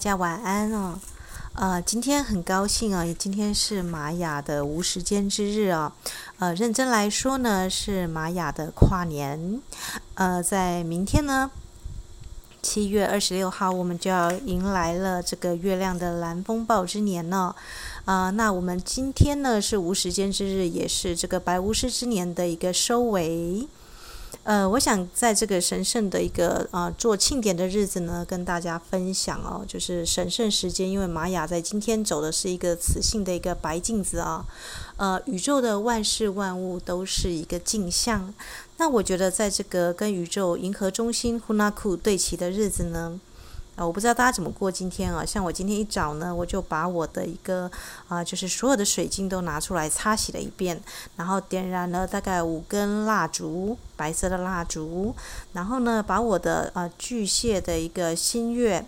大家晚安哦。呃，今天很高兴啊，今天是玛雅的无时间之日啊。呃，认真来说呢，是玛雅的跨年。呃，在明天呢，七月二十六号，我们就要迎来了这个月亮的蓝风暴之年呢。呃，那我们今天呢是无时间之日，也是这个白巫师之年的一个收尾。呃，我想在这个神圣的一个啊做庆典的日子呢，跟大家分享哦，就是神圣时间，因为玛雅在今天走的是一个磁性的一个白镜子啊，呃，宇宙的万事万物都是一个镜像。那我觉得在这个跟宇宙银河中心 Hunnaku 对齐的日子呢。啊，我不知道大家怎么过今天啊？像我今天一早呢，我就把我的一个啊，就是所有的水晶都拿出来擦洗了一遍，然后点燃了大概五根蜡烛，白色的蜡烛，然后呢，把我的啊巨蟹的一个新月。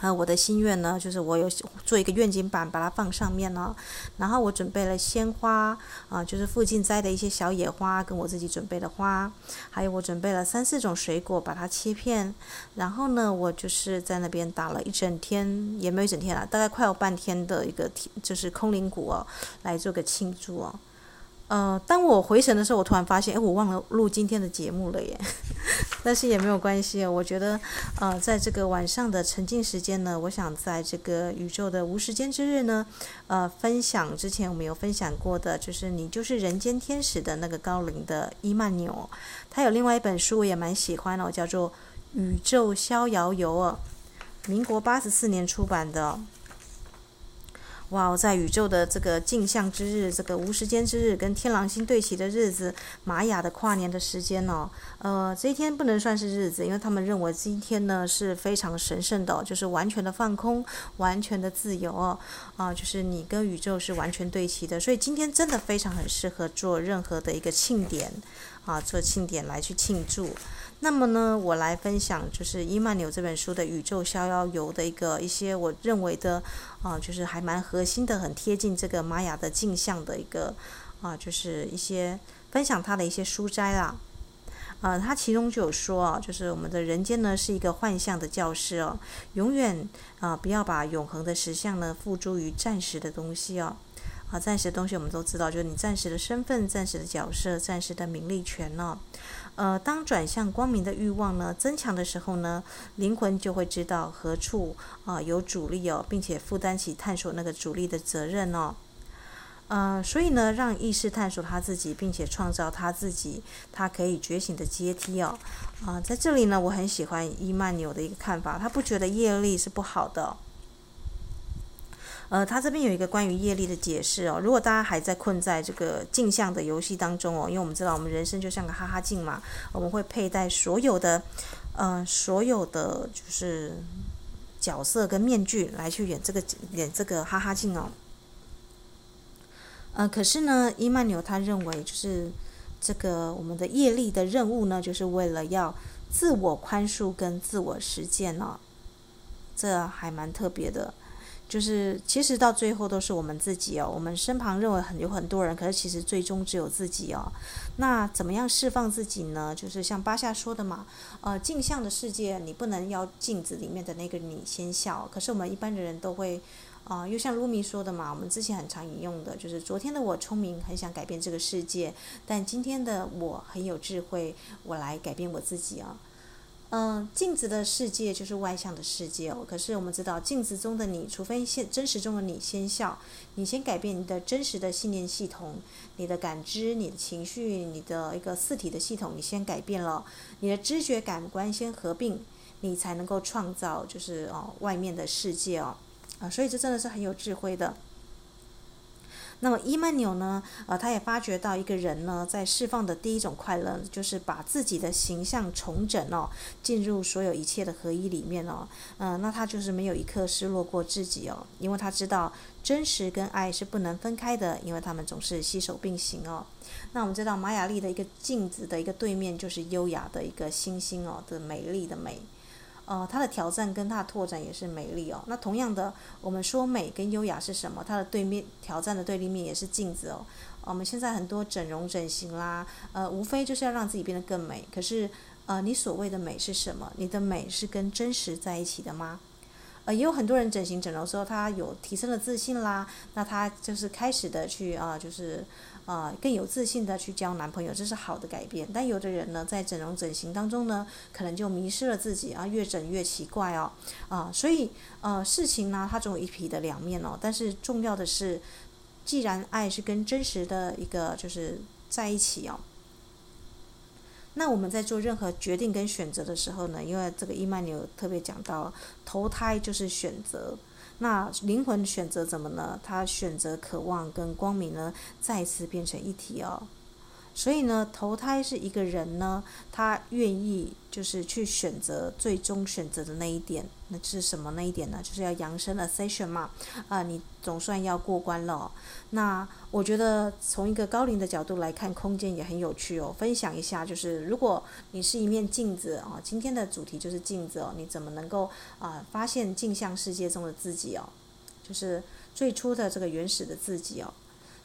啊，我的心愿呢，就是我有做一个愿景板，把它放上面了。然后我准备了鲜花，啊，就是附近摘的一些小野花，跟我自己准备的花，还有我准备了三四种水果，把它切片。然后呢，我就是在那边打了一整天，也没有一整天了，大概快有半天的一个，就是空灵鼓哦，来做个庆祝哦。呃，当我回神的时候，我突然发现，哎，我忘了录今天的节目了耶。但是也没有关系哦，我觉得，呃，在这个晚上的沉浸时间呢，我想在这个宇宙的无时间之日呢，呃，分享之前我们有分享过的，就是你就是人间天使的那个高龄的伊曼纽，他有另外一本书我也蛮喜欢哦，叫做《宇宙逍遥游》哦，民国八十四年出版的。哇，在宇宙的这个镜像之日，这个无时间之日，跟天狼星对齐的日子，玛雅的跨年的时间哦，呃，这一天不能算是日子，因为他们认为今天呢是非常神圣的，就是完全的放空，完全的自由哦，啊，就是你跟宇宙是完全对齐的，所以今天真的非常很适合做任何的一个庆典，啊，做庆典来去庆祝。那么呢，我来分享就是伊曼纽这本书的《宇宙逍遥游》的一个一些我认为的啊，就是还蛮核心的，很贴近这个玛雅的镜像的一个啊，就是一些分享他的一些书摘啦。啊，他其中就有说啊，就是我们的人间呢是一个幻象的教室哦，永远啊不要把永恒的实相呢付诸于暂时的东西哦。啊，暂时的东西我们都知道，就是你暂时的身份、暂时的角色、暂时的名利权呢、呃，当转向光明的欲望呢增强的时候呢，灵魂就会知道何处啊、有阻力哦，并且负担起探索那个阻力的责任哦。呃，所以呢，让意识探索他自己，并且创造他自己，他可以觉醒的阶梯哦。啊、在这里呢，我很喜欢伊曼纽的一个看法，他不觉得业力是不好的。呃，他这边有一个关于业力的解释哦。如果大家还在困在这个镜像的游戏当中哦，因为我们知道我们人生就像个哈哈镜嘛，我们会佩戴所有的，呃，所有的就是角色跟面具来去演这个演这个哈哈镜哦。呃，可是呢，伊曼纽他认为就是这个我们的业力的任务呢，就是为了要自我宽恕跟自我实践哦，这还蛮特别的。就是其实到最后都是我们自己哦，我们身旁认为很有很多人，可是其实最终只有自己哦。那怎么样释放自己呢？就是像巴夏说的嘛，呃，镜像的世界你不能要镜子里面的那个你先笑。可是我们一般的人都会，啊、又像鲁米说的嘛，我们之前很常引用的，就是昨天的我聪明，很想改变这个世界，但今天的我很有智慧，我来改变我自己啊。嗯，镜子的世界就是外向的世界哦。可是我们知道，镜子中的你，除非现真实中的你先笑，你先改变你的真实的信念系统、你的感知、你的情绪、你的一个四体的系统，你先改变了，你的知觉感官先合并，你才能够创造就是哦外面的世界哦。啊，所以这真的是很有智慧的。那么伊曼纽呢？呃，他也发觉到一个人呢，在释放的第一种快乐，就是把自己的形象重整哦，进入所有一切的合一里面哦。嗯、那他就是没有一刻失落过自己哦，因为他知道真实跟爱是不能分开的，因为他们总是携手并行哦。那我们知道玛雅丽的一个镜子的一个对面，就是优雅的一个星星哦的美丽的美。呃，它的挑战跟它的拓展也是美丽哦。那同样的，我们说美跟优雅是什么？它的对面挑战的对立面也是镜子哦。我们现在很多整容整形啦，呃，无非就是要让自己变得更美。可是，呃，你所谓的美是什么？你的美是跟真实在一起的吗？呃，也有很多人整形整容之后，他有提升了自信啦，那他就是开始的去啊、就是啊、呃、更有自信的去交男朋友，这是好的改变。但有的人呢，在整容整形当中呢，可能就迷失了自己啊，越整越奇怪哦，啊、所以呃，事情呢，它总有一皮的两面哦。但是重要的是，既然爱是跟真实的一个就是在一起哦。那我们在做任何决定跟选择的时候呢，因为这个伊曼纽特别讲到，投胎就是选择，那灵魂选择怎么呢？他选择渴望跟光明呢，再次变成一体哦。所以呢，投胎是一个人呢，他愿意就是去选择最终选择的那一点，那是什么那一点呢？就是要扬升 ascension 嘛，啊，你总算要过关了哦。那我觉得从一个高龄的角度来看，空间也很有趣哦。分享一下，就是如果你是一面镜子啊，今天的主题就是镜子哦，你怎么能够啊发现镜像世界中的自己哦？就是最初的这个原始的自己哦，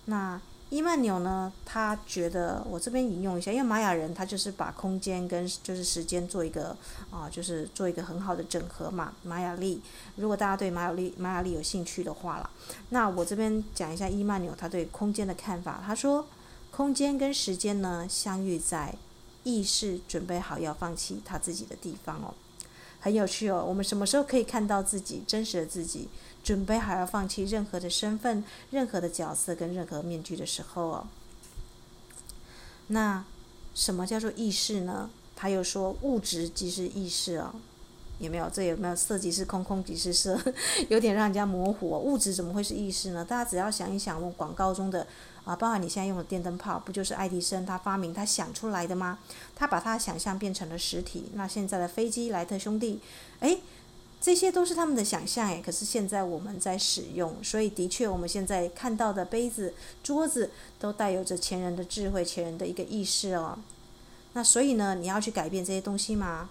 那。伊曼纽呢，他觉得我这边引用一下，因为玛雅人他就是把空间跟就是时间做一个啊，就是做一个很好的整合嘛。玛雅历，如果大家对玛雅历玛雅历有兴趣的话啦，那我这边讲一下伊曼纽他对空间的看法。他说，空间跟时间呢相遇在意识准备好要放弃他自己的地方哦，很有趣哦。我们什么时候可以看到自己真实的自己？准备好要放弃任何的身份、任何的角色跟任何面具的时候哦。那什么叫做意识呢？他又说物质即是意识哦，有没有？这有没有色即是空，空即是色？有点让人家模糊哦。物质怎么会是意识呢？大家只要想一想，我们广告中的啊，包含你现在用的电灯泡，不就是爱迪生他发明他想出来的吗？他把他想象变成了实体。那现在的飞机，莱特兄弟，诶。这些都是他们的想象诶，可是现在我们在使用，所以的确我们现在看到的杯子、桌子都带有着前人的智慧、前人的一个意识哦。那所以呢，你要去改变这些东西吗？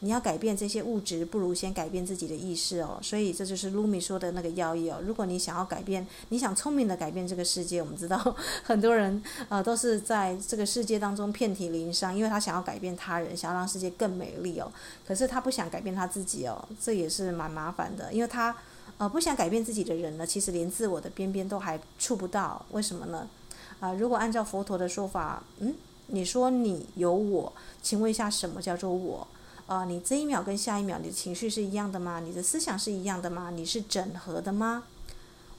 你要改变这些物质，不如先改变自己的意识哦。所以这就是卢米说的那个要义哦。如果你想要改变，你想聪明的改变这个世界，我们知道 很多人呃都是在这个世界当中遍体鳞伤，因为他想要改变他人，想要让世界更美丽哦。可是他不想改变他自己哦，这也是蛮麻烦的，因为他呃不想改变自己的人呢，其实连自我的边边都还触不到。为什么呢？啊、如果按照佛陀的说法，嗯，你说你有我，请问一下什么叫做我？啊、你这一秒跟下一秒，你的情绪是一样的吗？你的思想是一样的吗？你是整合的吗？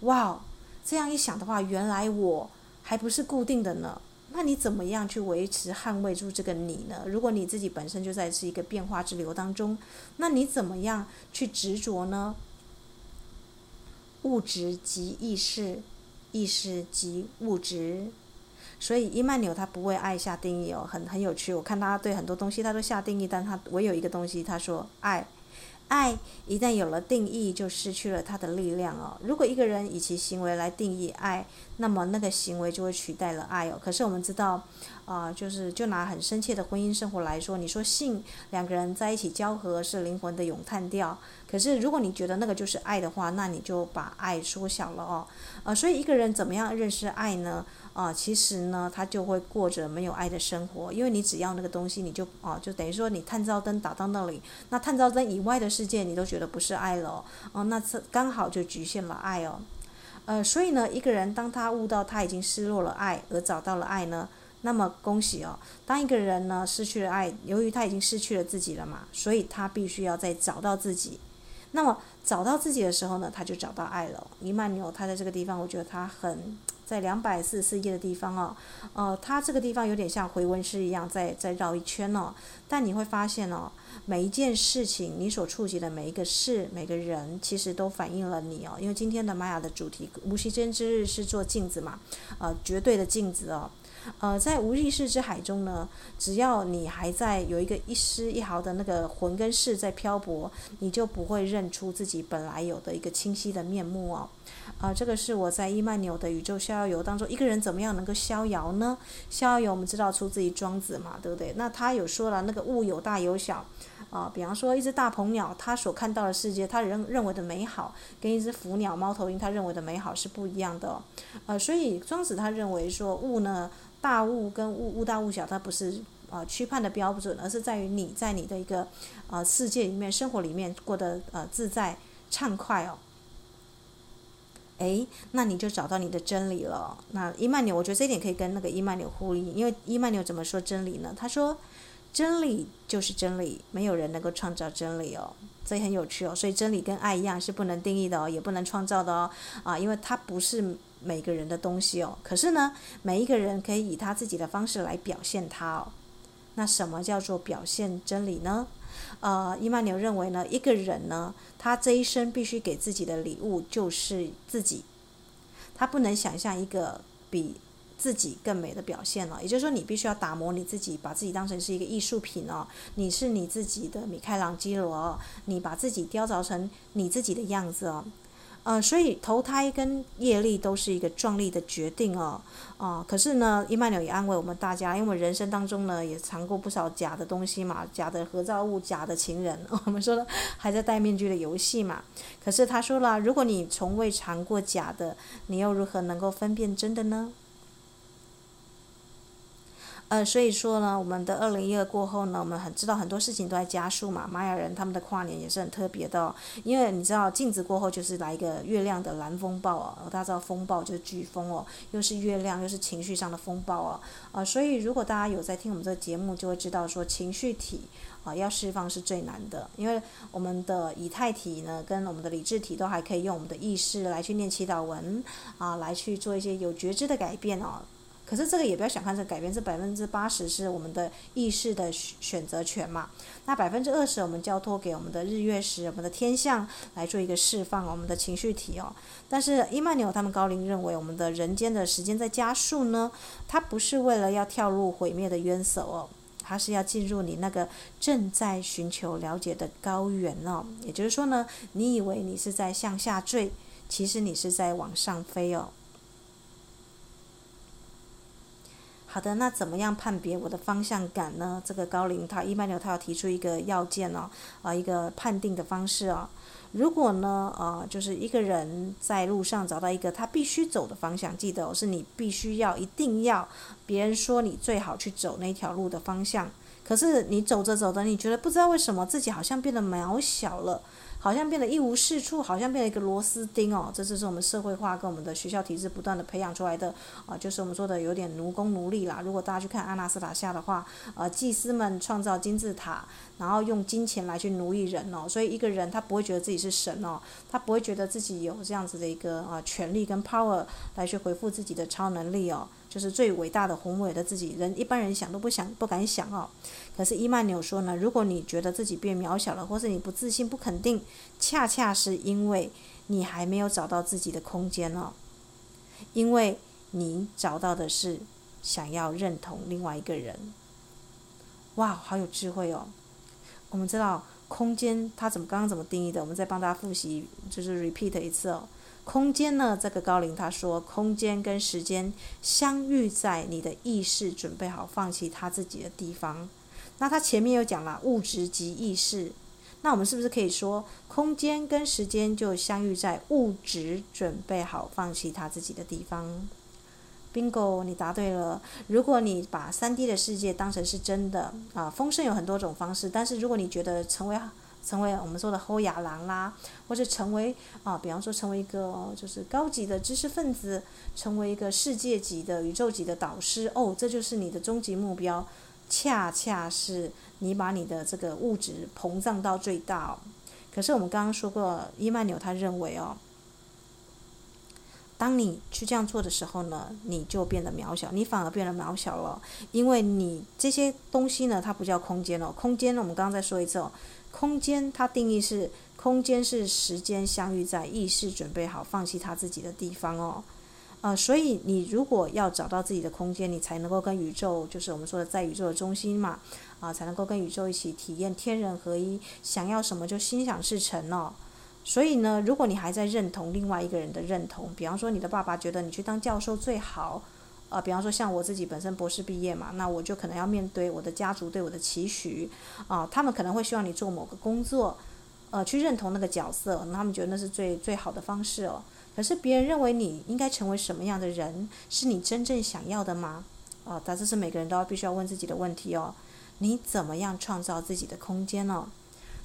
哇，这样一想的话，原来我还不是固定的呢。那你怎么样去维持、捍卫住这个你呢？如果你自己本身就在是一个变化之流当中，那你怎么样去执着呢？物质即意识，意识即物质。所以伊曼纽他不为爱下定义哦，很很有趣。我看他对很多东西他都下定义，但他唯有一个东西，他说爱，爱一旦有了定义，就失去了它的力量哦。如果一个人以其行为来定义爱，那么那个行为就会取代了爱哦。可是我们知道，啊、就是就拿很深切的婚姻生活来说，你说性两个人在一起交合是灵魂的咏叹调，可是如果你觉得那个就是爱的话，那你就把爱缩小了哦。呃，所以一个人怎么样认识爱呢？啊、其实呢，他就会过着没有爱的生活，因为你只要那个东西，你就啊、呃，就等于说你探照灯打到那里，那探照灯以外的世界，你都觉得不是爱了哦，哦那这刚好就局限了爱哦，呃，所以呢，一个人当他悟到他已经失落了爱，而找到了爱呢，那么恭喜哦，当一个人呢失去了爱，由于他已经失去了自己了嘛，所以他必须要再找到自己，那么找到自己的时候呢，他就找到爱了。伊曼纽他在这个地方，我觉得他很。在两百四十四页的地方哦，呃，它这个地方有点像回文诗一样，在在绕一圈哦。但你会发现哦，每一件事情，你所触及的每一个事、每个人，其实都反映了你哦。因为今天的玛雅的主题无息间之日是做镜子嘛，呃，绝对的镜子哦。呃，在无意识之海中呢，只要你还在有一个一丝一毫的那个魂跟事在漂泊，你就不会认出自己本来有的一个清晰的面目哦。啊、这个是我在伊曼纽的宇宙逍遥游当中，一个人怎么样能够逍遥呢？逍遥游我们知道出自于庄子嘛，对不对？那他有说了，那个物有大有小，啊、比方说一只大鹏鸟，它所看到的世界，它认认为的美好，跟一只浮鸟、猫头鹰，它认为的美好是不一样的、哦。呃，所以庄子他认为说物呢，大物跟物物大物小，它不是啊区判的标准，而是在于你在你的一个呃世界里面、生活里面过得呃自在。畅快哦。诶，那你就找到你的真理了。那伊曼纽，我觉得这一点可以跟那个伊曼纽呼应，因为伊曼纽怎么说真理呢？他说，真理就是真理，没有人能够创造真理哦。这也很有趣哦。所以真理跟爱一样是不能定义的哦，也不能创造的哦。啊，因为它不是每个人的东西哦。可是呢，每一个人可以以他自己的方式来表现它哦。那什么叫做表现真理呢？呃，伊曼纽认为呢，一个人呢，他这一生必须给自己的礼物就是自己，他不能想象一个比自己更美的表现了。也就是说，你必须要打磨你自己，把自己当成是一个艺术品哦。你是你自己的米开朗基罗，你把自己雕凿成你自己的样子哦。呃，所以投胎跟业力都是一个壮丽的决定哦，啊、可是呢，伊曼纽也安慰我们大家，因为人生当中呢也尝过不少假的东西嘛，假的合照物、假的情人，我们说的还在戴面具的游戏嘛。可是他说了，如果你从未尝过假的，你又如何能够分辨真的呢？呃，所以说呢，我们的二零一二过后呢，我们很知道很多事情都在加速嘛。玛雅人他们的跨年也是很特别的哦，因为你知道镜子过后就是来一个月亮的蓝风暴哦，大家知道风暴就是飓风哦，又是月亮又是情绪上的风暴哦，啊、所以如果大家有在听我们这个节目，就会知道说情绪体啊、要释放是最难的，因为我们的以太体呢跟我们的理智体都还可以用我们的意识来去念祈祷文啊、来去做一些有觉知的改变哦。可是这个也不要小看这改变，这百分之八十是我们的意识的选择权嘛。那百分之二十我们交托给我们的日月食、我们的天象来做一个释放，我们的情绪体哦。但是伊曼纽他们高龄认为，我们的人间的时间在加速呢，它不是为了要跳入毁灭的渊藪哦，它是要进入你那个正在寻求了解的高原哦。也就是说呢，你以为你是在向下坠，其实你是在往上飞哦。好的，那怎么样判别我的方向感呢？这个高龄他伊曼纽他要提出一个要件哦，啊，一个判定的方式哦。如果呢，呃，就是一个人在路上找到一个他必须走的方向，记得哦，是你必须要一定要别人说你最好去走那条路的方向。可是你走着走着，你觉得不知道为什么自己好像变得渺小了。好像变得一无是处，好像变了一个螺丝钉哦。这就是我们社会化跟我们的学校体制不断的培养出来的啊，就是我们说的有点奴工奴隶啦。如果大家去看阿纳斯塔夏的话，呃，祭司们创造金字塔，然后用金钱来去奴役人哦。所以一个人他不会觉得自己是神哦，他不会觉得自己有这样子的一个啊权力跟 power 来去回复自己的超能力哦。就是最伟大的宏伟的自己，人一般人想都不想不敢想哦。可是伊曼纽说呢，如果你觉得自己变渺小了，或是你不自信、不肯定，恰恰是因为你还没有找到自己的空间哦。因为你找到的是想要认同另外一个人。哇，好有智慧哦！我们知道空间它怎么刚刚怎么定义的？我们再帮大家复习，就是 repeat 一次哦。空间呢？这个高灵他说，空间跟时间相遇在你的意识准备好放弃他自己的地方。那他前面又讲了物质及意识，那我们是不是可以说，空间跟时间就相遇在物质准备好放弃他自己的地方？Bingo，你答对了。如果你把三 D 的世界当成是真的啊，丰盛有很多种方式，但是如果你觉得成为成为我们说的后亚郎啦，或者成为啊，比方说成为一个就是高级的知识分子，成为一个世界级的宇宙级的导师哦，这就是你的终极目标，恰恰是你把你的这个物质膨胀到最大。可是我们刚刚说过，伊曼纽他认为哦，当你去这样做的时候呢，你就变得渺小，你反而变得渺小了，因为你这些东西呢，它不叫空间哦，空间呢我们刚刚再说一次哦。空间，它定义是空间是时间相遇在意识准备好放弃他自己的地方哦，呃，所以你如果要找到自己的空间，你才能够跟宇宙，就是我们说的在宇宙的中心嘛，啊、才能够跟宇宙一起体验天人合一，想要什么就心想事成哦。所以呢，如果你还在认同另外一个人的认同，比方说你的爸爸觉得你去当教授最好。呃，比方说像我自己本身博士毕业嘛，那我就可能要面对我的家族对我的期许，啊、他们可能会希望你做某个工作，呃，去认同那个角色，那他们觉得那是最最好的方式哦。可是别人认为你应该成为什么样的人，是你真正想要的吗？啊、呃，但这是每个人都要必须要问自己的问题哦。你怎么样创造自己的空间呢、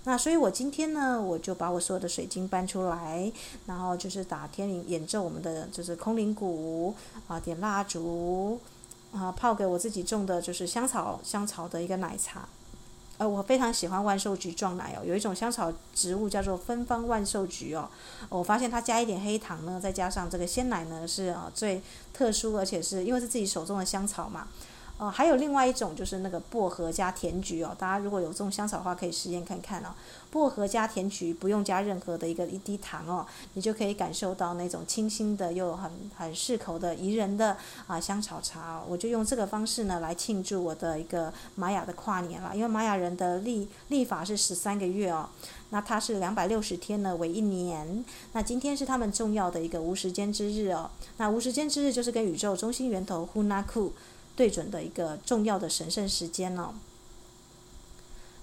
那所以我今天呢，我就把我所有的水晶搬出来，然后就是打天灵演奏我们的就是空灵鼓啊，点蜡烛啊，泡给我自己种的就是香草香草的一个奶茶。呃，我非常喜欢万寿菊撞奶哦，有一种香草植物叫做芬芳万寿菊哦，我发现它加一点黑糖呢，再加上这个鲜奶呢，是啊最特殊，而且是因为是自己手种的香草嘛。呃，还有另外一种就是那个薄荷加甜菊哦，大家如果有这种香草的话，可以实验看看哦。薄荷加甜菊不用加任何的一个一滴糖哦，你就可以感受到那种清新的又很很适口的宜人的啊香草茶哦。我就用这个方式呢来庆祝我的一个玛雅的跨年了，因为玛雅人的历历法是十三个月哦，那它是两百六十天呢为一年，那今天是他们重要的一个无时间之日哦。那无时间之日就是跟宇宙中心源头 Hunaku 对准的一个重要的神圣时间哦。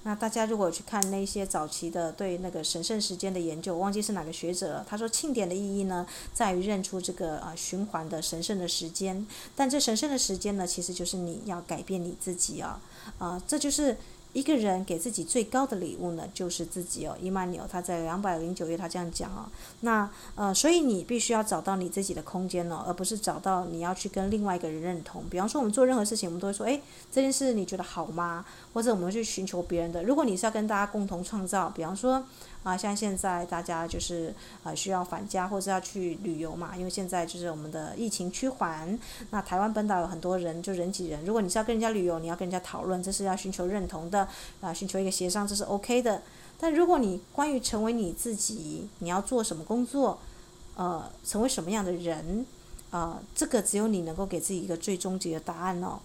那大家如果去看那些早期的对那个神圣时间的研究，忘记是哪个学者了。他说庆典的意义呢，在于认出这个啊循环的神圣的时间。但这神圣的时间呢，其实就是你要改变你自己啊，啊，这就是。一个人给自己最高的礼物呢，就是自己哦。伊曼纽他在两百零九页他这样讲哦。那呃，所以你必须要找到你自己的空间哦，而不是找到你要去跟另外一个人认同。比方说，我们做任何事情，我们都会说，诶，这件事你觉得好吗？或者我们去寻求别人的。如果你是要跟大家共同创造，比方说。啊，像现在大家就是呃需要返家或者要去旅游嘛，因为现在就是我们的疫情趋缓，那台湾本岛有很多人就人挤人。如果你是要跟人家旅游，你要跟人家讨论，这是要寻求认同的啊，寻求一个协商，这是 OK 的。但如果你关于成为你自己，你要做什么工作，呃，成为什么样的人，啊、呃，这个只有你能够给自己一个最终极的答案哦。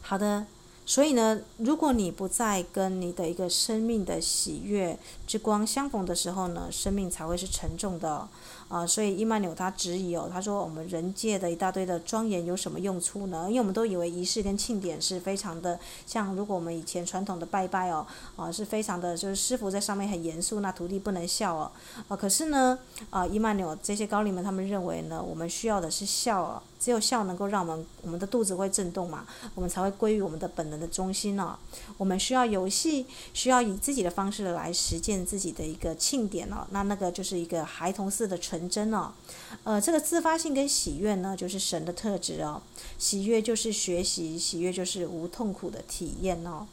好的。所以呢，如果你不再跟你的一个生命的喜悦之光相逢的时候呢，生命才会是沉重的。啊，所以伊曼纽他质疑哦，他说我们人界的一大堆的庄严有什么用处呢？因为我们都以为仪式跟庆典是非常的，像如果我们以前传统的拜拜哦，啊是非常的，就是师傅在上面很严肃，那徒弟不能笑哦。啊，可是呢，啊伊曼纽这些高灵们他们认为呢，我们需要的是笑哦，只有笑能够让我们我们的肚子会震动嘛，我们才会归于我们的本能的中心哦。我们需要游戏，需要以自己的方式来实践自己的一个庆典哦。那那个就是一个孩童似的纯。纯真哦，呃，这个自发性跟喜悦呢，就是神的特质哦。喜悦就是学习，喜悦就是无痛苦的体验哦。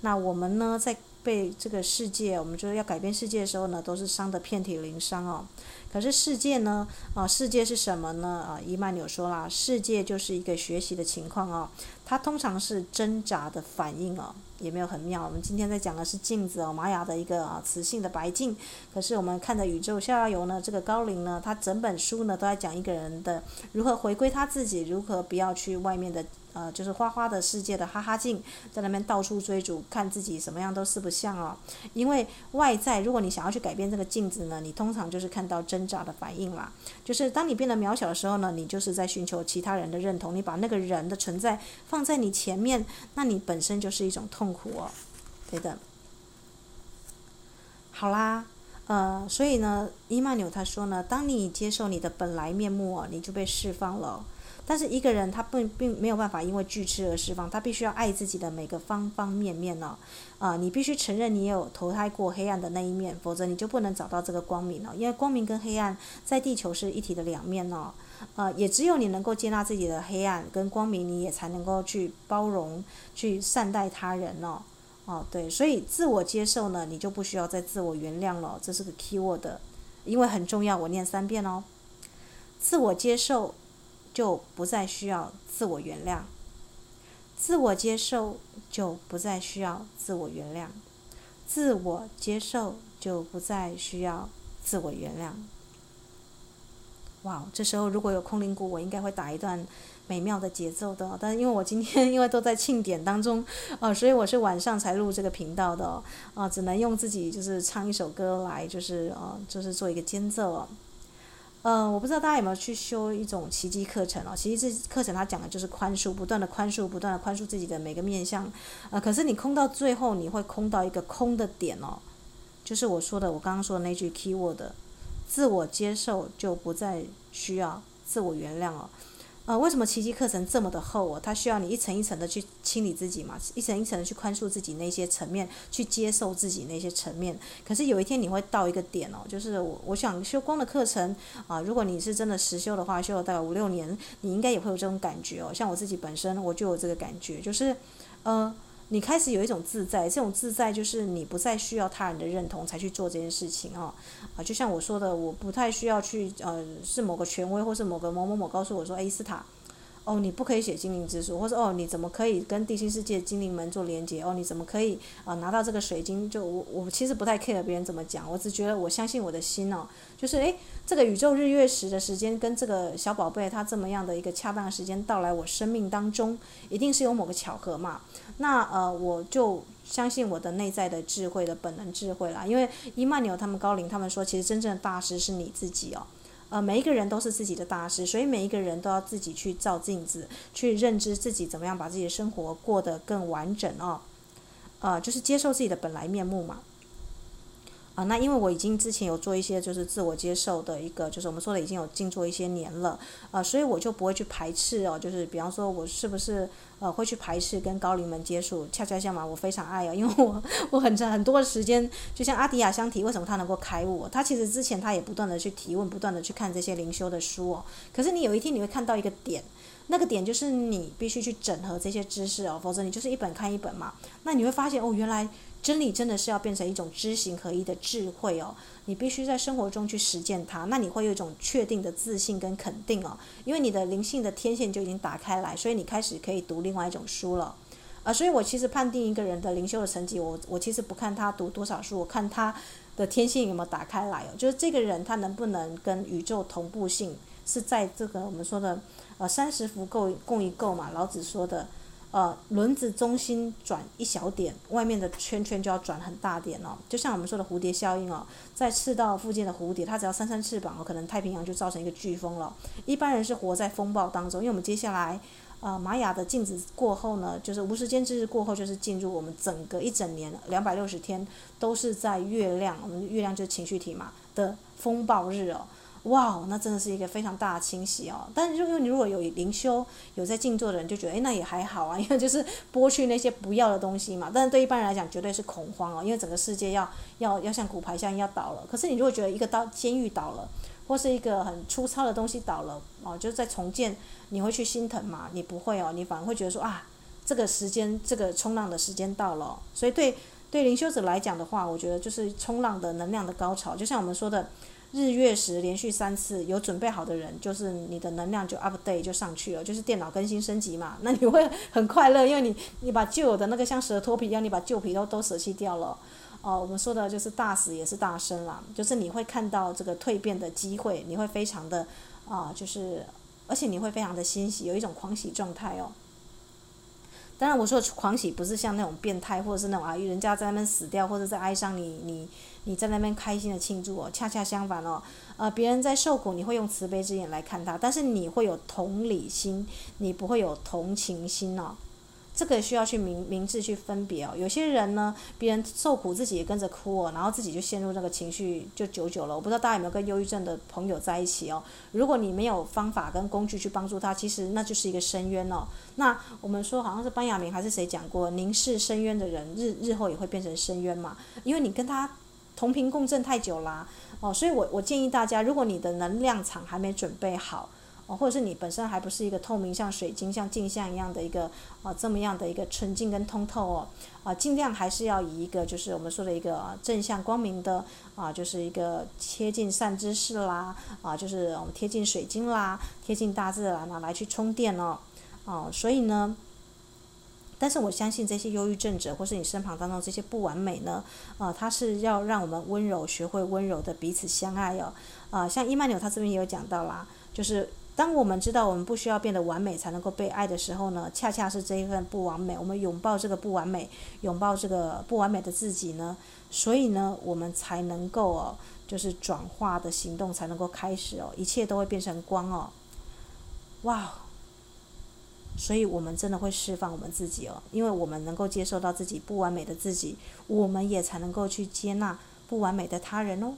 那我们呢，在被这个世界，我们就是要改变世界的时候呢，都是伤得遍体鳞伤哦。可是世界呢，啊，世界是什么呢？啊，伊曼纽说啦，世界就是一个学习的情况哦。它通常是挣扎的反应哦。也没有很妙。我们今天在讲的是镜子哦，玛雅的一个啊磁性的白镜。可是我们看的宇宙下游呢，这个高龄呢，它整本书呢都在讲一个人的如何回归他自己，如何不要去外面的呃，就是花花的世界的哈哈镜，在那边到处追逐，看自己什么样都四不像哦。因为外在，如果你想要去改变这个镜子呢，你通常就是看到挣扎的反应啦。就是当你变得渺小的时候呢，你就是在寻求其他人的认同，你把那个人的存在放在你前面，那你本身就是一种痛。苦哦，对的。好啦，呃，所以呢，伊曼纽他说呢，当你接受你的本来面目哦，你就被释放了。但是一个人他并并没有办法因为拒吃而释放，他必须要爱自己的每个方方面面哦。啊、你必须承认你有投胎过黑暗的那一面，否则你就不能找到这个光明了。因为光明跟黑暗在地球是一体的两面哦。呃，也只有你能够接纳自己的黑暗跟光明，你也才能够去包容、去善待他人哦。哦，对，所以自我接受呢，你就不需要再自我原谅了。这是个 key word，因为很重要，我念三遍哦。自我接受就不再需要自我原谅，自我接受就不再需要自我原谅，自我接受就不再需要自我原谅。哇这时候如果有空灵鼓，我应该会打一段美妙的节奏的。但因为我今天因为都在庆典当中，啊，所以我是晚上才录这个频道的，啊，只能用自己就是唱一首歌来，就是啊，就是做一个间奏哦。呃，我不知道大家有没有去修一种奇迹课程哦？奇迹这课程它讲的就是宽恕，不断的宽恕，不断的宽恕自己的每个面向。呃，可是你空到最后，你会空到一个空的点哦，就是我说的，我刚刚说的那句 key word。自我接受就不再需要自我原谅了。呃，为什么奇迹课程这么的厚哦？它需要你一层一层的去清理自己嘛，一层一层的去宽恕自己那些层面，去接受自己那些层面。可是有一天你会到一个点哦，就是我我想修光的课程啊、如果你是真的实修的话，修了大概五六年，你应该也会有这种感觉哦。像我自己本身我就有这个感觉，就是呃。你开始有一种自在，这种自在就是你不再需要他人的认同才去做这件事情啊，啊，就像我说的，我不太需要去呃，是某个权威或是某个某某某告诉我说，哎，斯塔。哦，你不可以写精灵之书，或者哦，你怎么可以跟地心世界精灵们做连接？哦，你怎么可以啊、拿到这个水晶？就我我其实不太 care 别人怎么讲，我只觉得我相信我的心哦，就是诶，这个宇宙日月食的时间跟这个小宝贝他这么样的一个恰当的时间到来我生命当中，一定是有某个巧合嘛？那呃，我就相信我的内在的智慧的本能智慧啦，因为伊曼纽他们高龄他们说，其实真正的大师是你自己哦。呃，每一个人都是自己的大师，所以每一个人都要自己去照镜子，去认知自己怎么样把自己的生活过得更完整哦。呃，就是接受自己的本来面目嘛。啊，那因为我已经之前有做一些就是自我接受的一个，就是我们说的已经有静坐一些年了，呃，所以我就不会去排斥哦，就是比方说我是不是呃会去排斥跟高灵们接触？恰恰相反，我非常爱哦，因为我 我很长很多的时间，就像阿迪亚相提，为什么他能够开悟？他其实之前他也不断的去提问，不断的去看这些灵修的书哦。可是你有一天你会看到一个点，那个点就是你必须去整合这些知识哦，否则你就是一本看一本嘛。那你会发现哦，原来。真理真的是要变成一种知行合一的智慧哦，你必须在生活中去实践它，那你会有一种确定的自信跟肯定哦，因为你的灵性的天线就已经打开来，所以你开始可以读另外一种书了，啊、所以我其实判定一个人的灵修的成绩，我我其实不看他读多少书，我看他的天性有没有打开来哦，就是这个人他能不能跟宇宙同步性是在这个我们说的呃三十辐共共一构嘛，老子说的。呃，轮子中心转一小点，外面的圈圈就要转很大点哦。就像我们说的蝴蝶效应哦，在赤道附近的蝴蝶，它只要扇扇翅膀哦，可能太平洋就造成一个飓风了。一般人是活在风暴当中，因为我们接下来，呃，玛雅的镜子过后呢，就是无时间之日过后，就是进入我们整个一整年两百六十天都是在月亮，我们月亮就是情绪体嘛的风暴日哦。哇，那真的是一个非常大的清洗哦。但是，因为你如果有灵修、有在静坐的人，就觉得，哎，那也还好啊，因为就是剥去那些不要的东西嘛。但是对一般人来讲，绝对是恐慌哦，因为整个世界要要要像骨牌效应要倒了。可是你如果觉得一个刀监狱倒了，或是一个很粗糙的东西倒了哦，就是在重建，你会去心疼吗？你不会哦，你反而会觉得说啊，这个时间，这个冲浪的时间到了。所以对对灵修者来讲的话，我觉得就是冲浪的能量的高潮，就像我们说的。日月食连续三次，有准备好的人，就是你的能量就 update 就上去了，就是电脑更新升级嘛。那你会很快乐，因为你你把旧有的那个像蛇脱皮一样，你把旧皮都都舍弃掉了。哦，我们说的就是大死也是大生啦，就是你会看到这个蜕变的机会，你会非常的啊，就是而且你会非常的欣喜，有一种狂喜状态哦。当然，我说的狂喜不是像那种变态，或者是那种啊，人家在那边死掉，或者在哀伤，你你你在那边开心的庆祝哦。恰恰相反哦，呃，别人在受苦，你会用慈悲之眼来看他，但是你会有同理心，你不会有同情心哦。这个需要去明明智去分别哦。有些人呢，别人受苦，自己也跟着哭哦，然后自己就陷入那个情绪就久久了。我不知道大家有没有跟忧郁症的朋友在一起哦？如果你没有方法跟工具去帮助他，其实那就是一个深渊哦。那我们说好像是班雅明还是谁讲过，凝视深渊的人，日日后也会变成深渊嘛？因为你跟他同频共振太久啦哦。所以我我建议大家，如果你的能量场还没准备好。哦或者是你本身还不是一个透明像水晶、像镜像一样的一个啊这么样的一个纯净跟通透哦啊，尽量还是要以一个就是我们说的一个正向光明的啊，就是一个贴近善知识啦啊，就是我们贴近水晶啦，贴近大自然啊来去充电哦哦，所以呢，但是我相信这些忧郁症者或是你身旁当中这些不完美呢啊，它是要让我们温柔学会温柔的彼此相爱哦啊，像伊曼纽他这边也有讲到啦，就是。当我们知道我们不需要变得完美才能够被爱的时候呢，恰恰是这一份不完美，我们拥抱这个不完美，拥抱这个不完美的自己呢，所以呢，我们才能够哦，就是转化的行动才能够开始哦，一切都会变成光哦，哇，所以我们真的会释放我们自己哦，因为我们能够接受到自己不完美的自己，我们也才能够去接纳不完美的他人哦。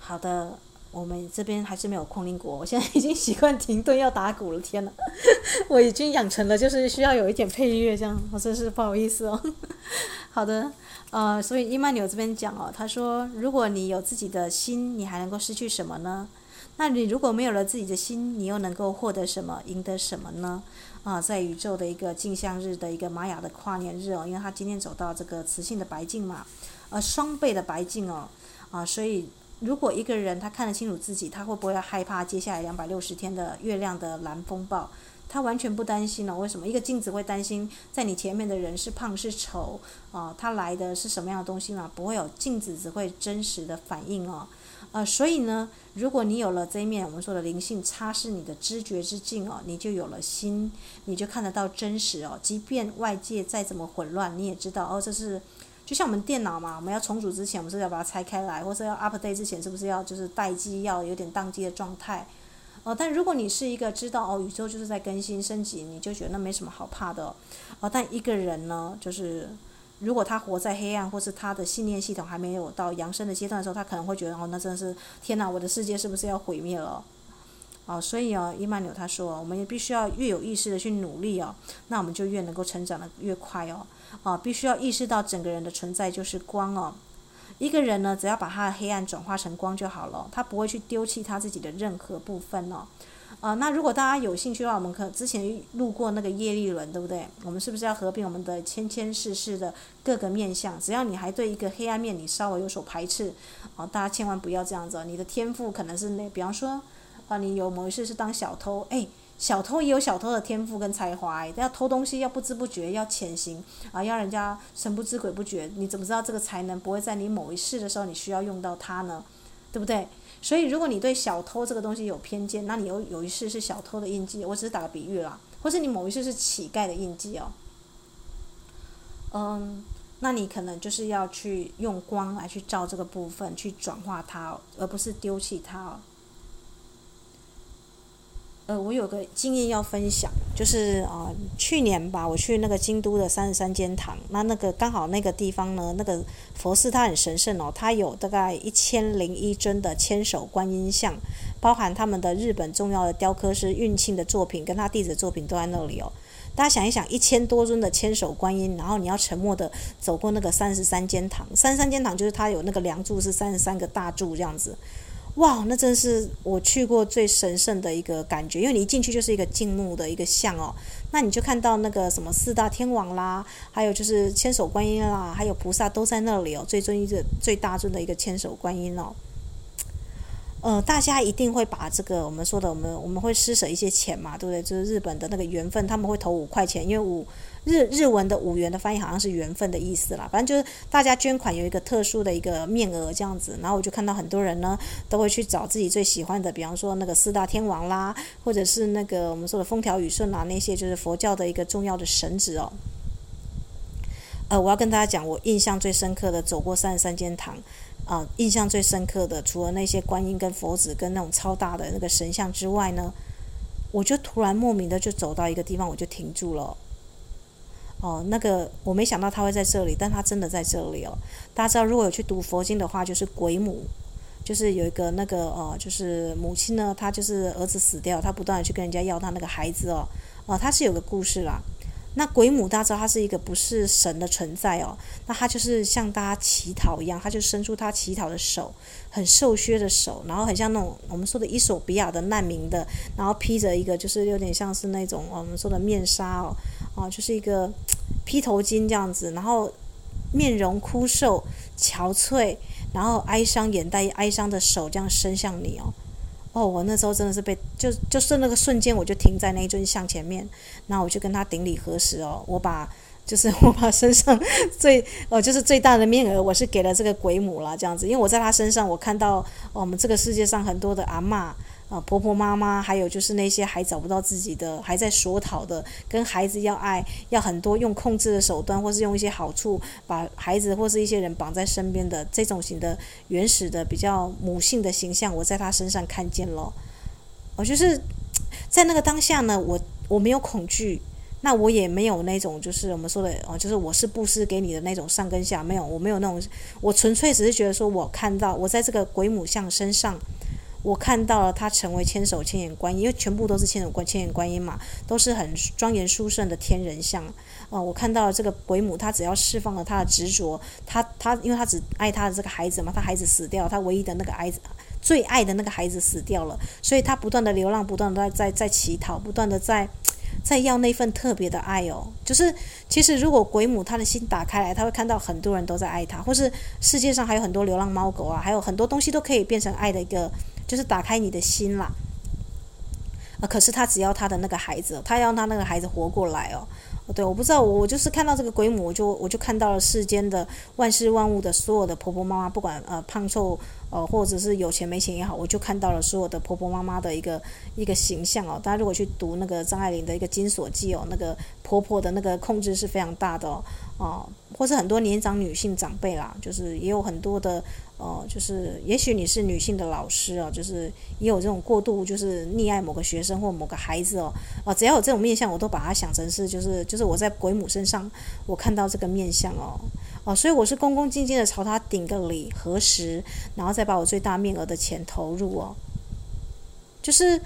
好的，我们这边还是没有空灵果，我现在已经习惯停顿要打鼓了。天哪，我已经养成了就是需要有一点配乐这样，我真是不好意思哦。好的，呃，所以伊曼纽这边讲哦，他说，如果你有自己的心，你还能够失去什么呢？那你如果没有了自己的心，你又能够获得什么、赢得什么呢？啊，在宇宙的一个镜像日的一个玛雅的跨年日哦，因为他今天走到这个磁性的白镜嘛，呃，双倍的白镜哦，啊，所以如果一个人他看得清楚自己，他会不会害怕接下来两百六十天的月亮的蓝风暴？他完全不担心了，为什么？一个镜子会担心在你前面的人是胖是丑啊？他来的是什么样的东西嘛？不会有镜子，只会真实的反应哦。呃，所以呢，如果你有了这一面我们说的灵性擦拭你的知觉之镜哦，你就有了心，你就看得到真实哦。即便外界再怎么混乱，你也知道哦，这是就像我们电脑嘛，我们要重组之前，我们是要把它拆开来，或是要 update 之前，是不是要就是待机，要有点宕机的状态？哦，但如果你是一个知道哦，宇宙就是在更新升级，你就觉得那没什么好怕的哦。但一个人呢，就是如果他活在黑暗，或是他的信念系统还没有到扬升的阶段的时候，他可能会觉得哦，那真的是天哪，我的世界是不是要毁灭了？哦，所以哦，伊曼纽他说，我们也必须要越有意识的去努力哦，那我们就越能够成长的越快哦。哦，必须要意识到整个人的存在就是光哦。一个人呢，只要把他的黑暗转化成光就好了，他不会去丢弃他自己的任何部分哦。呃，那如果大家有兴趣的话，我们可之前录过那个业力轮，对不对？我们是不是要合并我们的千千世世的各个面相？只要你还对一个黑暗面你稍微有所排斥，哦、大家千万不要这样子。哦你的天赋可能是那，比方说，啊、你有某一世是当小偷，哎。小偷也有小偷的天赋跟才华，哎要偷东西要不知不觉，要潜行啊，要人家神不知鬼不觉，你怎么知道这个才能不会在你某一世的时候你需要用到它呢？对不对？所以如果你对小偷这个东西有偏见，那你有有一世是小偷的印记，我只是打个比喻啦，或是你某一世是乞丐的印记哦，嗯，那你可能就是要去用光来去照这个部分，去转化它，而不是丢弃它。呃，我有个经验要分享，就是啊、去年吧，我去那个京都的三十三间堂，那那个刚好那个地方呢，那个佛寺它很神圣哦，它有大概一千零一尊的千手观音像，包含他们的日本重要的雕刻师运庆的作品跟他弟子作品都在那里哦。大家想一想，一千多尊的千手观音，然后你要沉默的走过那个三十三间堂，三十三间堂就是它有那个梁柱是三十三个大柱这样子。哇，那真是我去过最神圣的一个感觉，因为你一进去就是一个静穆的一个像哦，那你就看到那个什么四大天王啦，还有就是千手观音啦，还有菩萨都在那里哦，最尊一个最大尊的一个千手观音哦。呃，大家一定会把这个我们说的，我们我们会施舍一些钱嘛，对不对？就是日本的那个缘分，他们会投五块钱，因为五日日文的五元的翻译好像是缘分的意思啦。反正就是大家捐款有一个特殊的一个面额这样子，然后我就看到很多人呢都会去找自己最喜欢的，比方说那个四大天王啦，或者是那个我们说的风调雨顺啊，那些就是佛教的一个重要的神祇哦。呃，我要跟大家讲，我印象最深刻的走过三十三间堂。啊，印象最深刻的，除了那些观音跟佛子跟那种超大的那个神像之外呢，我就突然莫名的就走到一个地方，我就停住了。哦，那个我没想到他会在这里，但他真的在这里哦。大家知道，如果有去读佛经的话，就是鬼母，就是有一个那个哦，就是母亲呢，她就是儿子死掉，她不断的去跟人家要她那个孩子哦，哦，她是有个故事啦。那鬼母大家知道，他是一个不是神的存在哦。那他就是像大家乞讨一样，他就伸出他乞讨的手，很瘦削的手，然后很像那种我们说的伊索比亚的难民的，然后披着一个就是有点像是那种我们说的面纱哦，哦，就是一个 披头巾这样子，然后面容枯瘦憔悴，然后哀伤眼带哀伤的手这样伸向你哦。哦，我那时候真的是被就就是那个瞬间，我就停在那一尊像前面，那我就跟他顶礼核实哦，我把就是 我把身上最哦就是最大的面额，我是给了这个鬼母了这样子，因为我在他身上，我看到我们这个世界上很多的阿嬷。啊，婆婆妈妈，还有就是那些还找不到自己的，还在索讨的，跟孩子要爱，要很多用控制的手段，或是用一些好处把孩子或是一些人绑在身边的这种型的原始的比较母性的形象，我在他身上看见了。我就是在那个当下呢，我我没有恐惧，那我也没有那种就是我们说的哦，就是我是布施给你的那种上跟下，没有，我没有那种，我纯粹只是觉得说我看到我在这个鬼母像身上。我看到了他成为千手千眼观音，因为全部都是千手观千眼观音嘛，都是很庄严殊胜的天人像。呃，我看到了这个鬼母，她只要释放了她的执着，她她，因为她只爱她的这个孩子嘛，她孩子死掉，她唯一的那个孩子，最爱的那个孩子死掉了，所以他不断的流浪，不断的在在在乞讨，不断的在在要那份特别的爱哦。就是其实如果鬼母他的心打开来，他会看到很多人都在爱他，或是世界上还有很多流浪猫狗啊，还有很多东西都可以变成爱的一个。就是打开你的心啦，啊，可是他只要他的那个孩子，他要他那个孩子活过来哦。对，我不知道，我就是看到这个鬼母，我就我就看到了世间的万事万物的所有的婆婆妈妈，不管呃胖瘦呃或者是有钱没钱也好，我就看到了所有的婆婆妈妈的一个一个形象哦。大家如果去读那个张爱玲的一个《金锁记》哦，那个婆婆的那个控制是非常大的哦，哦，或是很多年长女性长辈啦，就是也有很多的。哦，就是也许你是女性的老师哦，就是也有这种过度就是溺爱某个学生或某个孩子哦，哦，只要有这种面相，我都把它想成是就是就是我在鬼母身上我看到这个面相哦，哦，所以我是恭恭敬敬的朝他顶个礼核实，然后再把我最大面额的钱投入哦，就是。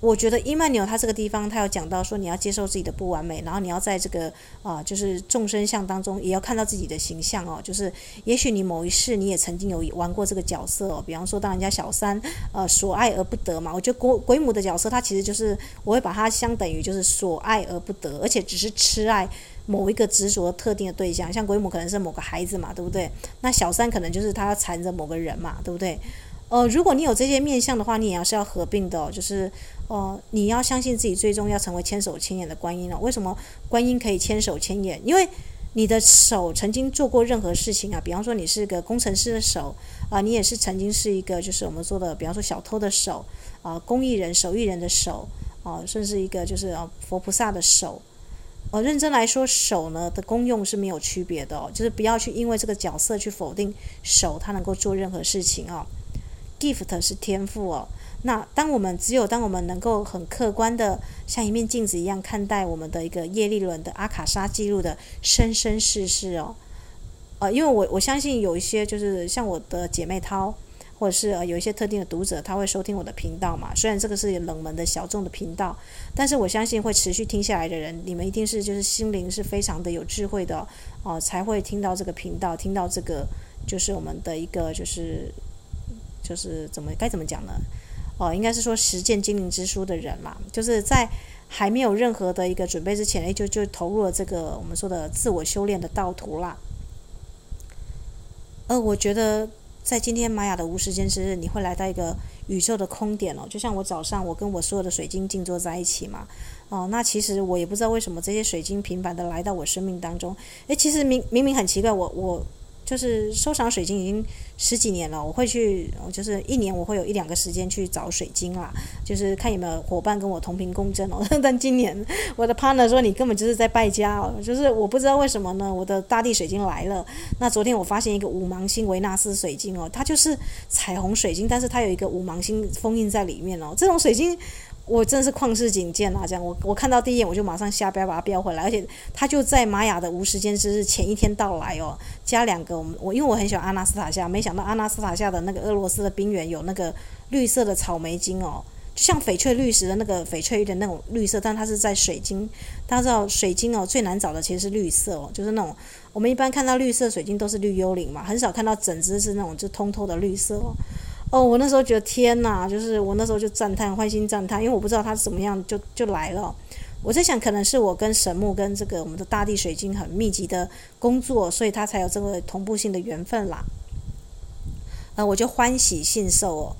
我觉得伊曼纽他这个地方，他有讲到说，你要接受自己的不完美，然后你要在这个啊、就是众生相当中，也要看到自己的形象哦。就是也许你某一世你也曾经有玩过这个角色哦，比方说当人家小三，呃，所爱而不得嘛。我觉得鬼鬼母的角色，他其实就是我会把它相等于就是所爱而不得，而且只是痴爱某一个执着特定的对象，像鬼母可能是某个孩子嘛，对不对？那小三可能就是他要缠着某个人嘛，对不对？呃，如果你有这些面相的话，你也要是要合并的哦，就是。哦、你要相信自己，最终要成为千手千眼的观音了、哦。为什么观音可以千手千眼？因为你的手曾经做过任何事情啊，比方说你是个工程师的手啊、你也是曾经是一个就是我们说的，比方说小偷的手啊、工艺人、手艺人的手啊、甚至一个就是啊佛菩萨的手。呃，认真来说，手呢的功用是没有区别的哦，就是不要去因为这个角色去否定手，它能够做任何事情、哦。Gift 是天赋哦。那当我们只有当我们能够很客观的像一面镜子一样看待我们的一个业力轮的阿卡莎记录的生生世世哦，呃，因为我我相信有一些就是像我的姐妹涛，或者是呃有一些特定的读者，他会收听我的频道嘛。虽然这个是冷门的小众的频道，但是我相信会持续听下来的人，你们一定是就是心灵是非常的有智慧的哦，才会听到这个频道，听到这个就是我们的一个就是就是怎么该怎么讲呢？哦，应该是说实践精灵之书的人嘛，就是在还没有任何的一个准备之前，诶，就就投入了这个我们说的自我修炼的道途啦。呃，我觉得在今天玛雅的无时间之日，你会来到一个宇宙的空点哦，就像我早上我跟我所有的水晶静坐在一起嘛。哦，那其实我也不知道为什么这些水晶频繁的来到我生命当中。诶，其实明明明很奇怪，我我。就是收藏水晶已经十几年了，我会去，就是一年我会有一两个时间去找水晶啦，就是看有没有伙伴跟我同频共振哦。但今年我的 partner 说，你根本就是在败家哦，就是我不知道为什么呢，我的大地水晶来了。那昨天我发现一个五芒星维纳斯水晶哦，它就是彩虹水晶，但是它有一个五芒星封印在里面哦，这种水晶。我真是旷世警戒啊！这样，我我看到第一眼我就马上下标把它标回来，而且它就在玛雅的无时间之日前一天到来哦。加两个，我们我因为我很喜欢阿纳斯塔夏，没想到阿纳斯塔夏的那个俄罗斯的冰原有那个绿色的草莓晶哦，就像翡翠绿石的那个翡翠的那种绿色，但它是在水晶。大家知道水晶哦，最难找的其实是绿色哦，就是那种我们一般看到绿色水晶都是绿幽灵嘛，很少看到整只是那种就通透的绿色哦。哦，我那时候觉得天哪，就是我那时候就赞叹，欢欣赞叹，因为我不知道它是怎么样就就来了。我在想，可能是我跟神木跟这个我们的大地水晶很密集的工作，所以他才有这个同步性的缘分啦。呃，我就欢喜信受哦，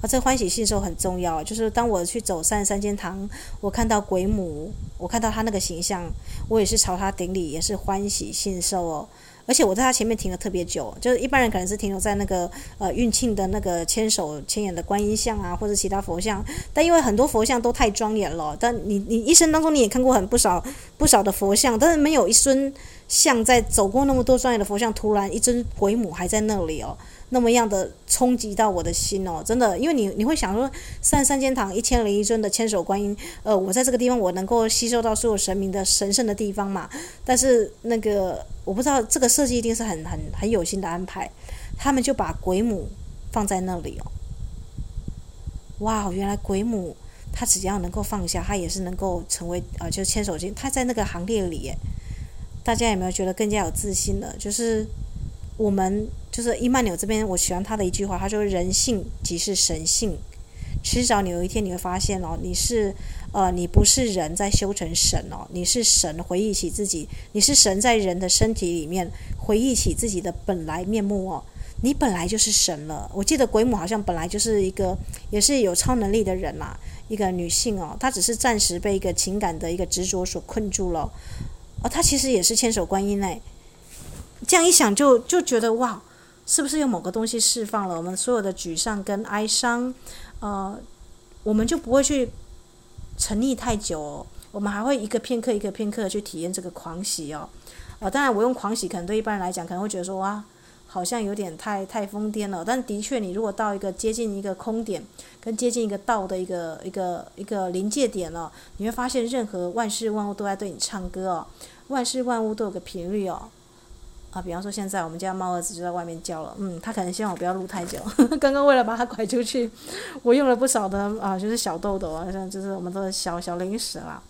啊，这欢喜信受很重要，就是当我去走三十三间堂，我看到鬼母，我看到他那个形象，我也是朝他顶礼，也是欢喜信受哦。而且我在他前面停了特别久，就是一般人可能是停留在那个呃运庆的那个千手千眼的观音像啊，或者其他佛像，但因为很多佛像都太庄严了，但你你一生当中你也看过很不少不少的佛像，但是没有一尊像在走过那么多庄严的佛像，突然一尊鬼母还在那里哦。那么样的冲击到我的心哦，真的，因为你你会想说，三三间堂一千零一尊的千手观音，呃，我在这个地方我能够吸收到所有神明的神圣的地方嘛？但是那个我不知道这个设计一定是很很很有心的安排，他们就把鬼母放在那里哦。哇，原来鬼母他只要能够放下，他也是能够成为啊、呃，就是千手观，他在那个行列里耶。大家有没有觉得更加有自信了？就是我们，就是伊曼纽这边，我喜欢他的一句话，他说：“人性即是神性，迟早你有一天你会发现哦，你是呃，你不是人在修成神哦，你是神回忆起自己，你是神在人的身体里面回忆起自己的本来面目哦，你本来就是神了。我记得鬼母好像本来就是一个也是有超能力的人啦，一个女性哦，她只是暂时被一个情感的一个执着所困住了。”哦，她其实也是千手观音嘞。这样一想，就就觉得哇，是不是有某个东西释放了我们所有的沮丧跟哀伤？呃，我们就不会去沉溺太久，我们还会一个片刻一个片刻去体验这个狂喜哦。呃，当然我用狂喜，可能对一般人来讲，可能会觉得说哇。好像有点太太疯癫了，但的确，你如果到一个接近一个空点，跟接近一个道的一个一个一个临界点了，你会发现任何万事万物都在对你唱歌哦，万事万物都有个频率哦，啊，比方说现在我们家猫儿子就在外面叫了，嗯，他可能希望我不要录太久，刚刚为了把它拐出去，我用了不少的啊，就是小豆豆啊，像就是我们的小小零食啦。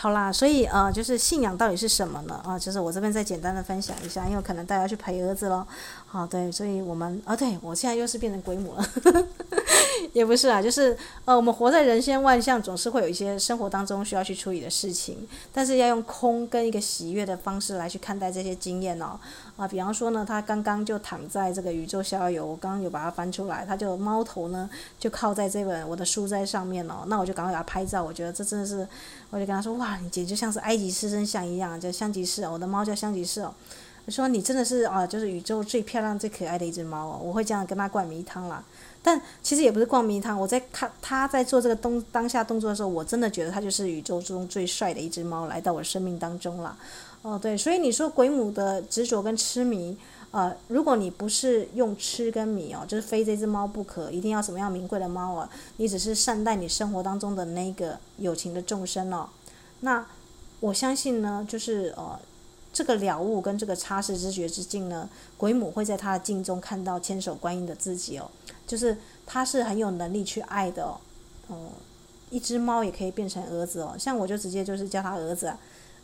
好啦，所以呃，就是信仰到底是什么呢？啊，就是我这边再简单的分享一下，因为可能大家去陪儿子咯。好，对，所以我们啊，对我现在又是变成鬼母了。也不是啊，就是呃，我们活在人间万象，总是会有一些生活当中需要去处理的事情，但是要用空跟一个喜悦的方式来去看待这些经验哦。啊，比方说呢，他刚刚就躺在这个宇宙逍遥游，我刚刚有把它翻出来，他就猫头呢就靠在这本我的书斋上面哦，那我就赶快给他拍照，我觉得这真的是，我就跟他说，哇，你简直像是埃及狮身像一样，叫香吉士，我的猫叫香吉士哦。我说你真的是啊，就是宇宙最漂亮、最可爱的一只猫哦！我会这样跟他灌迷汤啦。但其实也不是灌迷汤，我在看他在做这个动当下动作的时候，我真的觉得他就是宇宙中最帅的一只猫来到我生命当中了。哦，对，所以你说鬼母的执着跟痴迷，呃，如果你不是用痴跟迷哦，就是非这只猫不可，一定要什么样名贵的猫啊？你只是善待你生活当中的那个友情的众生哦。那我相信呢，就是呃。这个了悟跟这个差事知觉之境呢，鬼母会在他的境中看到千手观音的自己哦，就是他是很有能力去爱的哦，嗯，一只猫也可以变成儿子哦，像我就直接就是叫他儿子，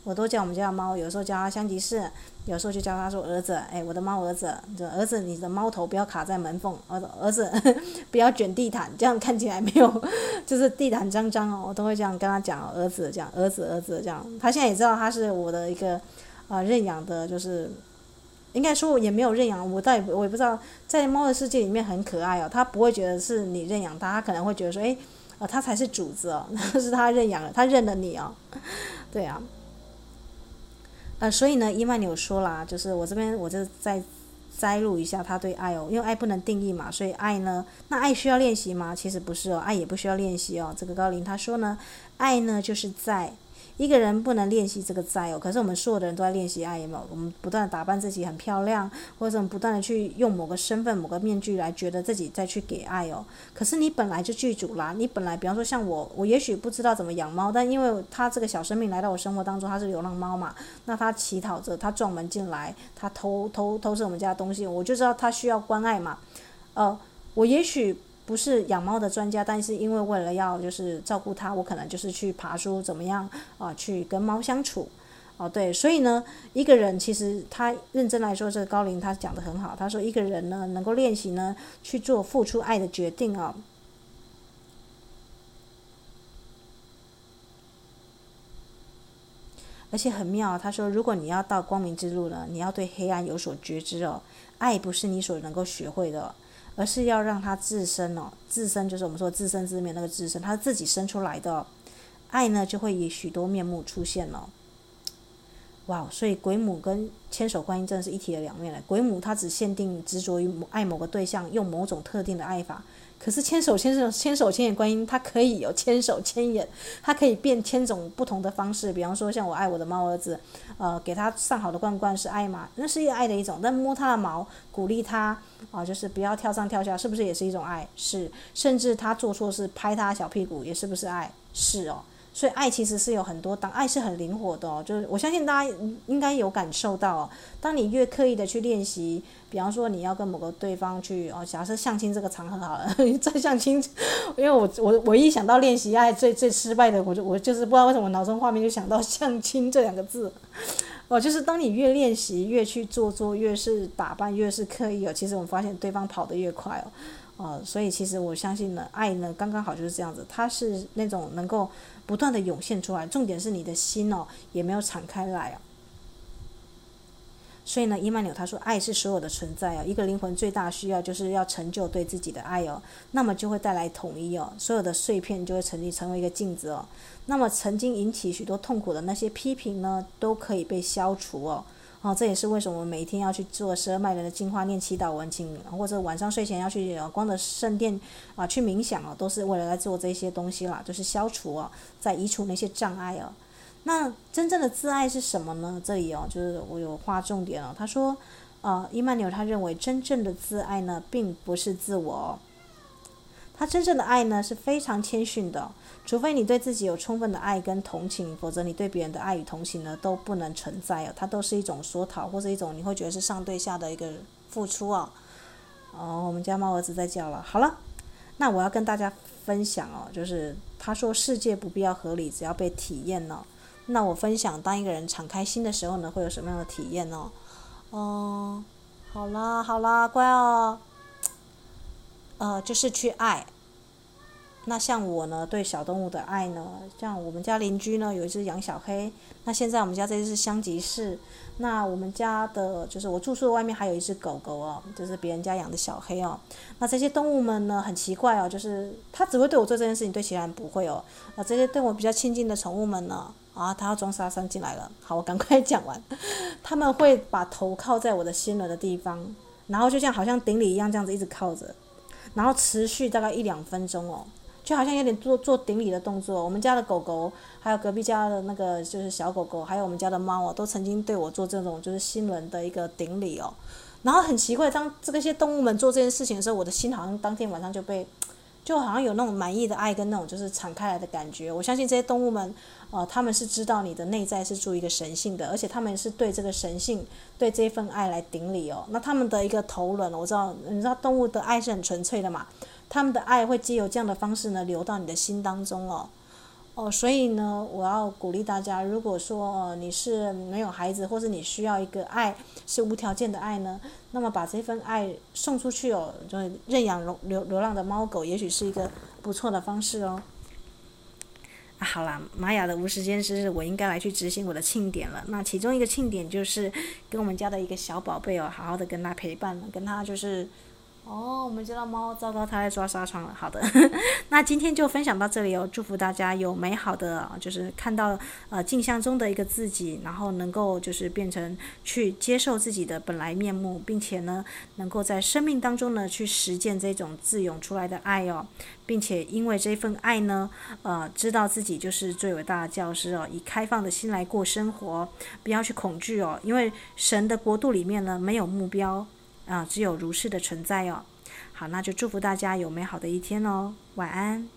我都叫我们家的猫，有时候叫他香吉士，有时候就叫他说儿子，哎，我的猫儿子，这儿子你的猫头不要卡在门缝，儿子儿子 不要卷地毯，这样看起来没有，就是地毯脏脏哦，我都会这样跟他讲儿子这样，儿子儿子这样，他现在也知道他是我的一个。啊，认养的就是，应该说也没有认养，我倒也我也不知道，在猫的世界里面很可爱哦，他不会觉得是你认养他，他可能会觉得说，哎，呃，他才是主子哦，那 是他认养了，他认了你哦，对啊，呃，所以呢，伊曼纽说啦，就是我这边我就再摘录一下他对爱哦，因为爱不能定义嘛，所以爱呢，那爱需要练习吗？其实不是哦，爱也不需要练习哦，这个高林他说呢，爱呢就是在。一个人不能练习这个在哦，可是我们所有的人都在练习爱，有没有？我们不断的打扮自己很漂亮，或者我们不断的去用某个身份、某个面具来觉得自己再去给爱哦。可是你本来就具足啦，你本来，比方说像我，我也许不知道怎么养猫，但因为它这个小生命来到我生活当中，它是流浪猫嘛，那它乞讨着，它撞门进来，它偷偷偷吃我们家的东西，我就知道它需要关爱嘛。呃，我也许。不是养猫的专家，但是因为为了要就是照顾它，我可能就是去爬书怎么样啊、去跟猫相处，哦、对，所以呢，一个人其实他认真来说，这个高龄他讲的很好，他说一个人呢能够练习呢去做付出爱的决定啊、哦，而且很妙，他说如果你要到光明之路呢，你要对黑暗有所觉知哦，爱不是你所能够学会的。而是要让他自身哦，自身就是我们说自生自灭那个自身，他自己生出来的、爱呢，就会以许多面目出现了、哦。哇，所以鬼母跟千手观音真的是一体的两面了。鬼母她只限定执着于爱某个对象，用某种特定的爱法。可是千手千手千手千眼观音，它可以有千手千眼，它可以变千种不同的方式。比方说，像我爱我的猫儿子，呃，给他上好的罐罐是爱嘛？那是一个爱的一种。但摸他的毛，鼓励他啊、呃，就是不要跳上跳下，是不是也是一种爱？是。甚至他做错事，拍他小屁股，也是不是爱？是哦。所以爱其实是有很多，当爱是很灵活的哦。就是我相信大家应该有感受到，当你越刻意的去练习，比方说你要跟某个对方去哦，假设相亲这个场合好了，在相亲，因为我我我一想到练习爱最最失败的，我就我就是不知道为什么脑中画面就想到相亲这两个字，哦，就是当你越练习越去做做，越是打扮越是刻意哦，其实我们发现对方跑得越快哦。呃，所以其实我相信呢，爱呢刚刚好就是这样子，它是那种能够不断的涌现出来，重点是你的心哦也没有敞开来啊。所以呢，伊曼纽他说，爱是所有的存在啊，一个灵魂最大需要就是要成就对自己的爱哦，那么就会带来统一哦，所有的碎片就会成立成为一个镜子哦，那么曾经引起许多痛苦的那些批评呢，都可以被消除哦。哦，这也是为什么我们每天要去做十二脉轮的净化、念祈祷文，请或者晚上睡前要去光的圣殿啊去冥想哦，都是为了来做这些东西啦，就是消除哦，在移除那些障碍哦。那真正的自爱是什么呢？这里哦，就是我有划重点哦。他说，呃，伊曼纽他认为真正的自爱呢，并不是自我，他真正的爱呢是非常谦逊的。除非你对自己有充分的爱跟同情，否则你对别人的爱与同情呢都不能存在哦。它都是一种说讨，或者一种你会觉得是上对下的一个付出哦。哦，我们家猫儿子在叫了。好了，那我要跟大家分享哦，就是他说世界不必要合理，只要被体验呢。那我分享，当一个人敞开心的时候呢，会有什么样的体验呢？哦，好啦好啦，乖哦。呃，就是去爱。那像我呢，对小动物的爱呢，像我们家邻居呢，有一只养小黑。那现在我们家这只是香吉士。那我们家的，就是我住宿的外面还有一只狗狗哦，就是别人家养的小黑哦。那这些动物们呢，很奇怪哦，就是它只会对我做这件事情，对其他人不会哦。啊，这些对我比较亲近的宠物们呢，啊，它要装沙僧进来了。好，我赶快 讲完。他们会把头靠在我的心轮的地方，然后就像好像顶礼一样，这样子一直靠着，然后持续大概一两分钟哦。就好像有点做做顶礼的动作。我们家的狗狗，还有隔壁家的那个就是小狗狗，还有我们家的猫哦，都曾经对我做这种就是新轮的一个顶礼哦。然后很奇怪，当这些动物们做这件事情的时候，我的心好像当天晚上就被，就好像有那种满意的爱跟那种就是敞开来的感觉。我相信这些动物们，呃，他们是知道你的内在是住一个神性的，而且他们是对这个神性对这份爱来顶礼哦。那他们的一个头轮，我知道，你知道动物的爱是很纯粹的嘛。他们的爱会借由这样的方式呢，流到你的心当中哦，哦，所以呢，我要鼓励大家，如果说哦，你是没有孩子，或是你需要一个爱是无条件的爱呢，那么把这份爱送出去哦，就认养流流流浪的猫狗，也许是一个不错的方式哦。好啦，玛雅的无时间之日，我应该来去执行我的庆典了。那其中一个庆典就是跟我们家的一个小宝贝哦，好好的跟他陪伴，跟他就是。哦，我们家的猫，糟糕，它在抓纱窗了。好的，那今天就分享到这里哦。祝福大家有美好的，就是看到呃镜像中的一个自己，然后能够就是变成去接受自己的本来面目，并且呢，能够在生命当中呢去实践这种自涌出来的爱哦，并且因为这份爱呢，呃，知道自己就是最伟大的教师哦，以开放的心来过生活，不要去恐惧哦，因为神的国度里面呢没有目标。啊，只有如是的存在哦。好，那就祝福大家有美好的一天哦。晚安。